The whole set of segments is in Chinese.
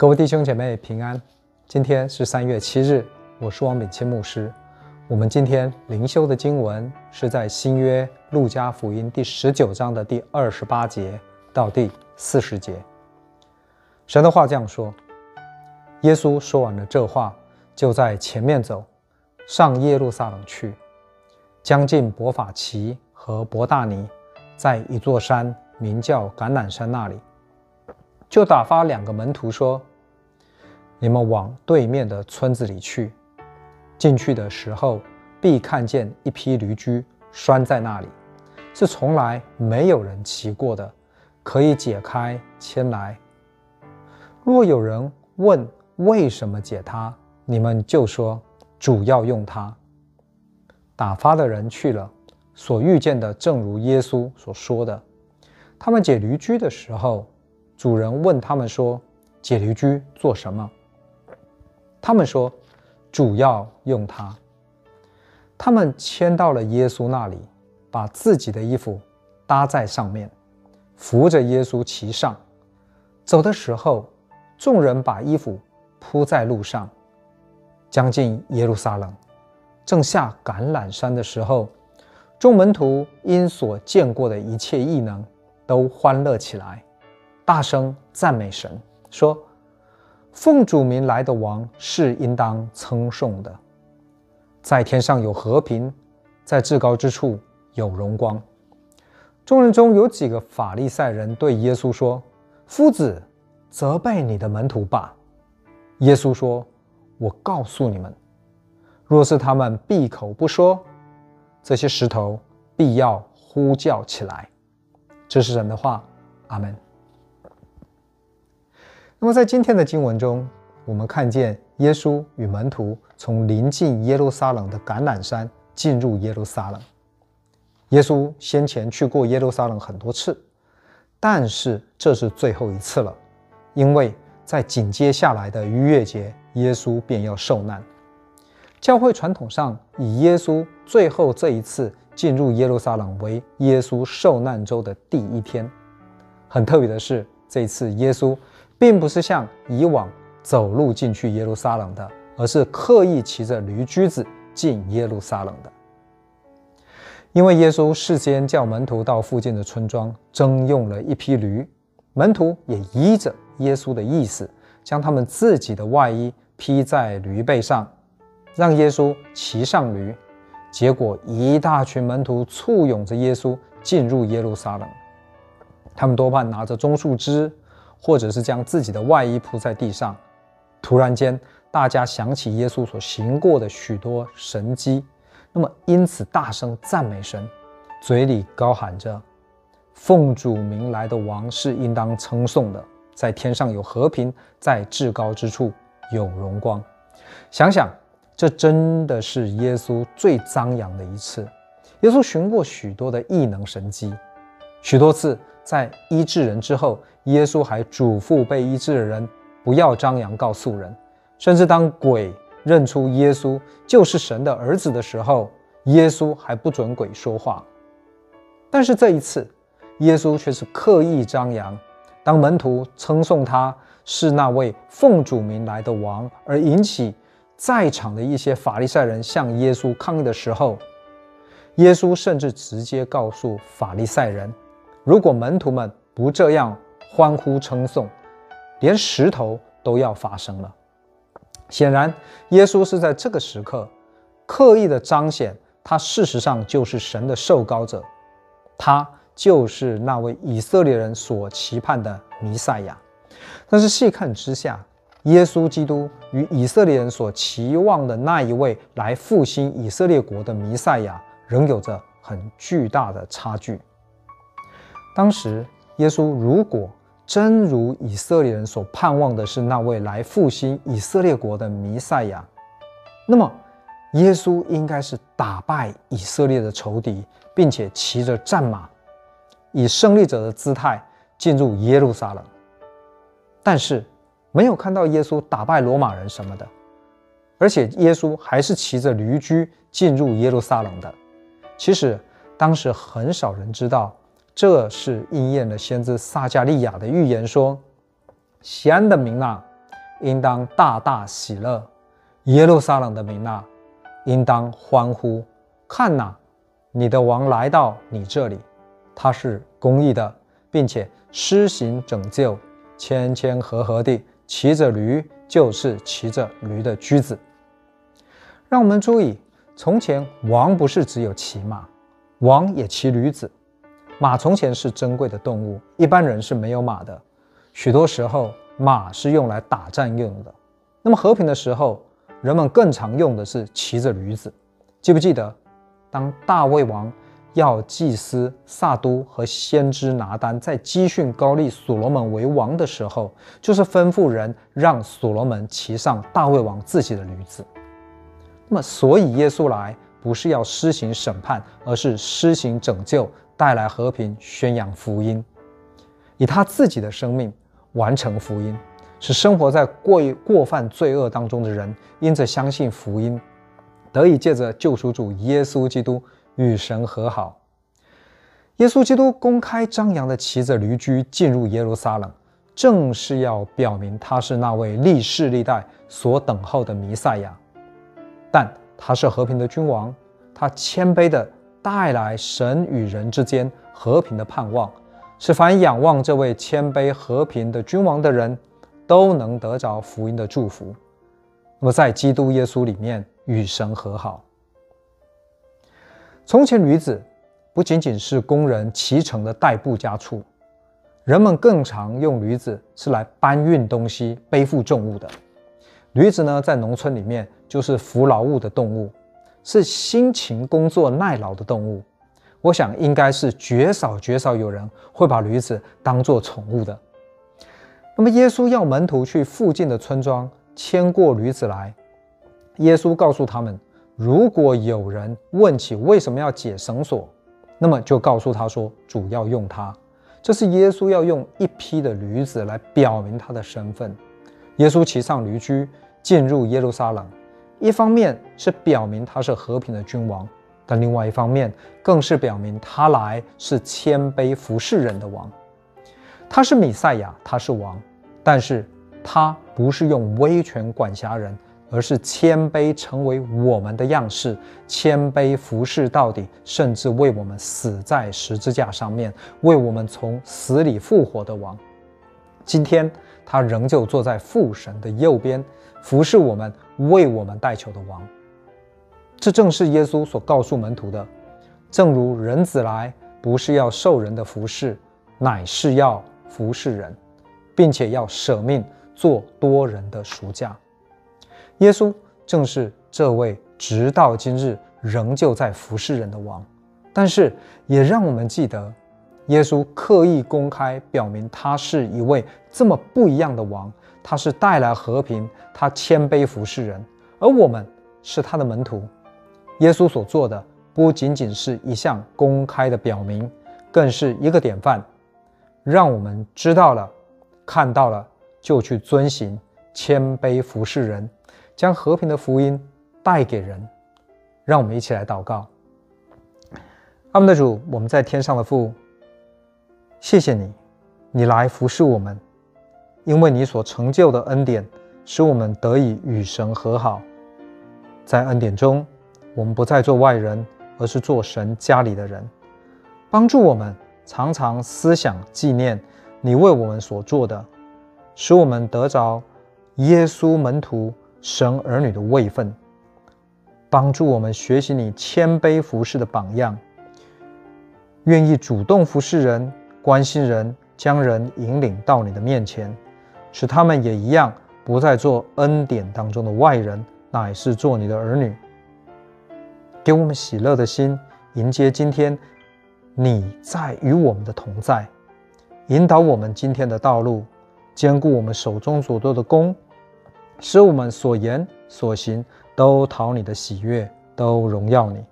各位弟兄姐妹平安，今天是三月七日，我是王炳谦牧师。我们今天灵修的经文是在新约路加福音第十九章的第二十八节到第四十节。神的话这样说：耶稣说完了这话，就在前面走，上耶路撒冷去，将近伯法其和伯大尼，在一座山名叫橄榄山那里，就打发两个门徒说。你们往对面的村子里去，进去的时候必看见一匹驴驹拴在那里，是从来没有人骑过的，可以解开牵来。若有人问为什么解它，你们就说主要用它。打发的人去了，所遇见的正如耶稣所说的。他们解驴驹的时候，主人问他们说：“解驴驹做什么？”他们说：“主要用它。”他们牵到了耶稣那里，把自己的衣服搭在上面，扶着耶稣骑上。走的时候，众人把衣服铺在路上。将近耶路撒冷，正下橄榄山的时候，众门徒因所见过的一切异能，都欢乐起来，大声赞美神，说。奉主名来的王是应当称颂的，在天上有和平，在至高之处有荣光。众人中有几个法利赛人对耶稣说：“夫子，责备你的门徒吧。”耶稣说：“我告诉你们，若是他们闭口不说，这些石头必要呼叫起来。”这是神的话，阿门。那么，在今天的经文中，我们看见耶稣与门徒从临近耶路撒冷的橄榄山进入耶路撒冷。耶稣先前去过耶路撒冷很多次，但是这是最后一次了，因为在紧接下来的逾越节，耶稣便要受难。教会传统上以耶稣最后这一次进入耶路撒冷为耶稣受难周的第一天。很特别的是，这一次耶稣。并不是像以往走路进去耶路撒冷的，而是刻意骑着驴驹子进耶路撒冷的。因为耶稣事先叫门徒到附近的村庄征用了一匹驴，门徒也依着耶稣的意思，将他们自己的外衣披在驴背上，让耶稣骑上驴。结果一大群门徒簇拥着耶稣进入耶路撒冷，他们多半拿着棕树枝。或者是将自己的外衣铺在地上，突然间，大家想起耶稣所行过的许多神迹，那么因此大声赞美神，嘴里高喊着：“奉主名来的王是应当称颂的，在天上有和平，在至高之处有荣光。”想想，这真的是耶稣最张扬的一次。耶稣行过许多的异能神迹，许多次。在医治人之后，耶稣还嘱咐被医治的人不要张扬告诉人，甚至当鬼认出耶稣就是神的儿子的时候，耶稣还不准鬼说话。但是这一次，耶稣却是刻意张扬，当门徒称颂他是那位奉主名来的王，而引起在场的一些法利赛人向耶稣抗议的时候，耶稣甚至直接告诉法利赛人。如果门徒们不这样欢呼称颂，连石头都要发声了。显然，耶稣是在这个时刻刻意的彰显，他事实上就是神的受膏者，他就是那位以色列人所期盼的弥赛亚。但是细看之下，耶稣基督与以色列人所期望的那一位来复兴以色列国的弥赛亚，仍有着很巨大的差距。当时，耶稣如果真如以色列人所盼望的是那位来复兴以色列国的弥赛亚，那么耶稣应该是打败以色列的仇敌，并且骑着战马，以胜利者的姿态进入耶路撒冷。但是没有看到耶稣打败罗马人什么的，而且耶稣还是骑着驴驹进入耶路撒冷的。其实当时很少人知道。这是应验了先知撒迦利亚的预言说：“西安的民哪，应当大大喜乐；耶路撒冷的民哪，应当欢呼。看哪，你的王来到你这里，他是公义的，并且施行拯救，谦谦和和地骑着驴，就是骑着驴的驹子。让我们注意，从前王不是只有骑马，王也骑驴子。马从前是珍贵的动物，一般人是没有马的。许多时候，马是用来打仗用的。那么和平的时候，人们更常用的是骑着驴子。记不记得，当大卫王要祭司撒都和先知拿单在基训高丽所罗门为王的时候，就是吩咐人让所罗门骑上大卫王自己的驴子。那么，所以耶稣来不是要施行审判，而是施行拯救。带来和平，宣扬福音，以他自己的生命完成福音，使生活在过于过犯罪恶当中的人，因着相信福音，得以借着救赎主耶稣基督与神和好。耶稣基督公开张扬的骑着驴驹进入耶路撒冷，正是要表明他是那位历世历代所等候的弥赛亚。但他是和平的君王，他谦卑的。带来神与人之间和平的盼望，使凡仰望这位谦卑和平的君王的人，都能得着福音的祝福。那么，在基督耶稣里面与神和好。从前，驴子不仅仅是工人骑乘的代步家畜，人们更常用驴子是来搬运东西、背负重物的。驴子呢，在农村里面就是扶劳务的动物。是辛勤工作耐劳的动物，我想应该是绝少绝少有人会把驴子当作宠物的。那么耶稣要门徒去附近的村庄牵过驴子来，耶稣告诉他们，如果有人问起为什么要解绳索，那么就告诉他说，主要用它。这是耶稣要用一批的驴子来表明他的身份。耶稣骑上驴驹进入耶路撒冷。一方面是表明他是和平的君王，但另外一方面更是表明他来是谦卑服侍人的王。他是弥赛亚，他是王，但是他不是用威权管辖人，而是谦卑成为我们的样式，谦卑服侍到底，甚至为我们死在十字架上面，为我们从死里复活的王。今天他仍旧坐在父神的右边。服侍我们、为我们代求的王，这正是耶稣所告诉门徒的。正如人子来，不是要受人的服侍，乃是要服侍人，并且要舍命做多人的赎价。耶稣正是这位直到今日仍旧在服侍人的王。但是，也让我们记得，耶稣刻意公开表明，他是一位这么不一样的王。他是带来和平，他谦卑服侍人，而我们是他的门徒。耶稣所做的不仅仅是一项公开的表明，更是一个典范，让我们知道了、看到了，就去遵行，谦卑服侍人，将和平的福音带给人。让我们一起来祷告。阿们的主，我们在天上的父，谢谢你，你来服侍我们。因为你所成就的恩典，使我们得以与神和好。在恩典中，我们不再做外人，而是做神家里的人。帮助我们常常思想纪念你为我们所做的，使我们得着耶稣门徒、神儿女的位分。帮助我们学习你谦卑服侍的榜样，愿意主动服侍人、关心人，将人引领到你的面前。使他们也一样，不再做恩典当中的外人，乃是做你的儿女。给我们喜乐的心，迎接今天你在与我们的同在，引导我们今天的道路，兼顾我们手中所做的工，使我们所言所行都讨你的喜悦，都荣耀你。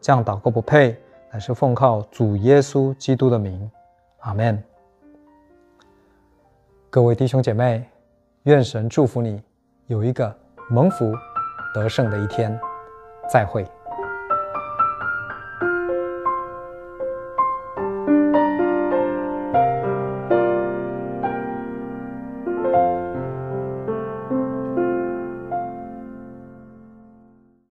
这样祷告不配，乃是奉靠主耶稣基督的名，阿门。各位弟兄姐妹，愿神祝福你有一个蒙福得胜的一天。再会。